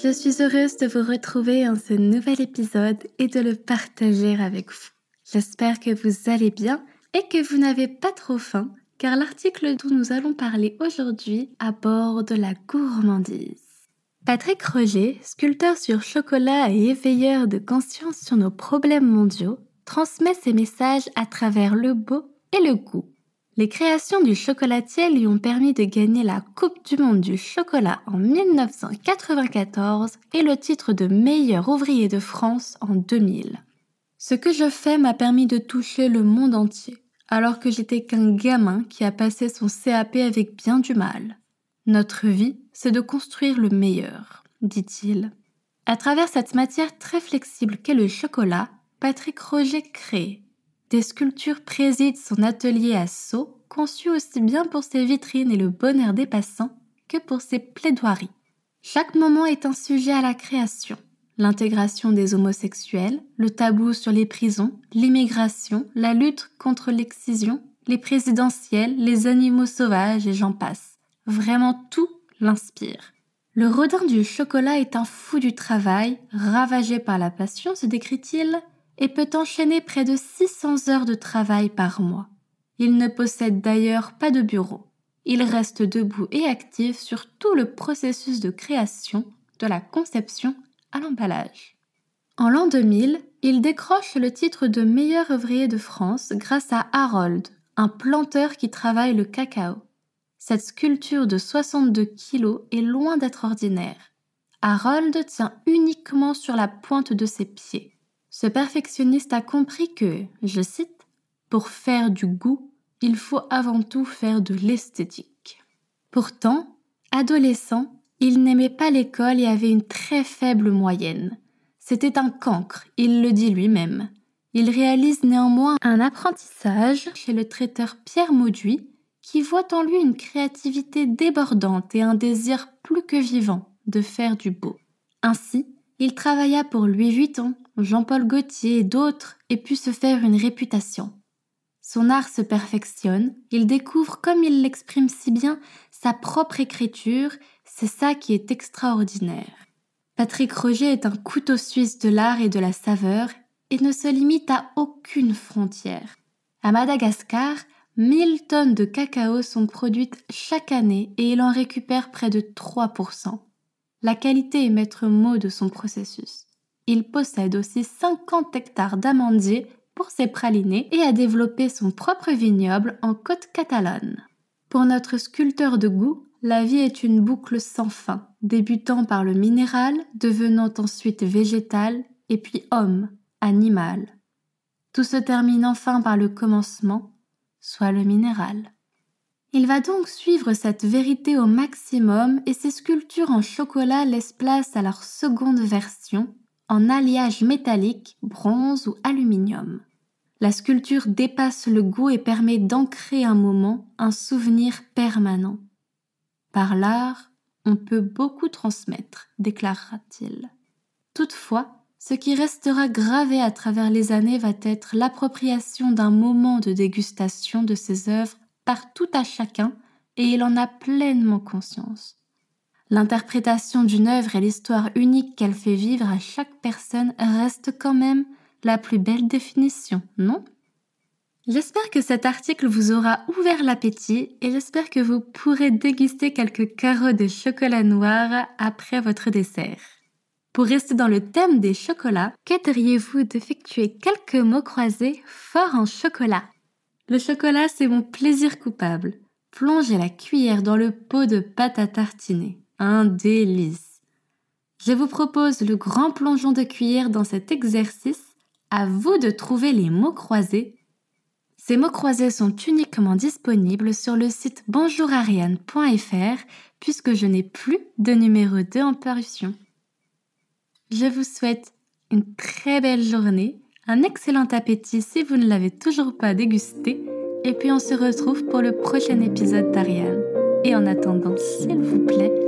Je suis heureuse de vous retrouver en ce nouvel épisode et de le partager avec vous. J'espère que vous allez bien et que vous n'avez pas trop faim, car l'article dont nous allons parler aujourd'hui aborde la gourmandise. Patrick Roger, sculpteur sur chocolat et éveilleur de conscience sur nos problèmes mondiaux, transmet ses messages à travers le beau et le goût. Les créations du chocolatier lui ont permis de gagner la Coupe du Monde du chocolat en 1994 et le titre de meilleur ouvrier de France en 2000. Ce que je fais m'a permis de toucher le monde entier, alors que j'étais qu'un gamin qui a passé son CAP avec bien du mal. Notre vie, c'est de construire le meilleur, dit-il. À travers cette matière très flexible qu'est le chocolat, Patrick Roger crée, des sculptures président son atelier à Sceaux, conçu aussi bien pour ses vitrines et le bonheur des passants que pour ses plaidoiries. Chaque moment est un sujet à la création. L'intégration des homosexuels, le tabou sur les prisons, l'immigration, la lutte contre l'excision, les présidentielles, les animaux sauvages et j'en passe. Vraiment tout l'inspire. Le rodin du chocolat est un fou du travail, ravagé par la passion, se décrit-il, et peut enchaîner près de 600 heures de travail par mois. Il ne possède d'ailleurs pas de bureau. Il reste debout et actif sur tout le processus de création, de la conception à l'emballage. En l'an 2000, il décroche le titre de meilleur ouvrier de France grâce à Harold, un planteur qui travaille le cacao. Cette sculpture de 62 kilos est loin d'être ordinaire. Harold tient uniquement sur la pointe de ses pieds. Ce perfectionniste a compris que, je cite, pour faire du goût, il faut avant tout faire de l'esthétique. Pourtant, adolescent, il n'aimait pas l'école et avait une très faible moyenne. C'était un cancre, il le dit lui-même. Il réalise néanmoins un apprentissage chez le traiteur Pierre Mauduit, qui voit en lui une créativité débordante et un désir plus que vivant de faire du beau. Ainsi, il travailla pour Louis Vuitton, Jean-Paul Gaultier et d'autres et put se faire une réputation. Son art se perfectionne, il découvre, comme il l'exprime si bien, sa propre écriture, c'est ça qui est extraordinaire. Patrick Roger est un couteau suisse de l'art et de la saveur et ne se limite à aucune frontière. À Madagascar, 1000 tonnes de cacao sont produites chaque année et il en récupère près de 3%. La qualité est maître mot de son processus. Il possède aussi 50 hectares d'amandiers pour ses pralinés et a développé son propre vignoble en côte catalane. Pour notre sculpteur de goût, la vie est une boucle sans fin, débutant par le minéral, devenant ensuite végétal, et puis homme, animal. Tout se termine enfin par le commencement, soit le minéral. Il va donc suivre cette vérité au maximum et ses sculptures en chocolat laissent place à leur seconde version, en alliage métallique, bronze ou aluminium. La sculpture dépasse le goût et permet d'ancrer un moment, un souvenir permanent. Par l'art, on peut beaucoup transmettre, déclarera-t-il. Toutefois, ce qui restera gravé à travers les années va être l'appropriation d'un moment de dégustation de ses œuvres par tout à chacun et il en a pleinement conscience. L'interprétation d'une œuvre et l'histoire unique qu'elle fait vivre à chaque personne reste quand même la plus belle définition, non? J'espère que cet article vous aura ouvert l'appétit et j'espère que vous pourrez déguster quelques carreaux de chocolat noir après votre dessert. Pour rester dans le thème des chocolats, qu'aiteriez-vous d'effectuer quelques mots croisés forts en chocolat? Le chocolat, c'est mon plaisir coupable. Plongez la cuillère dans le pot de pâte à tartiner. Un délice. Je vous propose le grand plongeon de cuillère dans cet exercice. À vous de trouver les mots croisés. Ces mots croisés sont uniquement disponibles sur le site bonjourariane.fr puisque je n'ai plus de numéro 2 en parution. Je vous souhaite une très belle journée un excellent appétit si vous ne l'avez toujours pas dégusté, et puis on se retrouve pour le prochain épisode d'Ariane. Et en attendant, s'il vous plaît,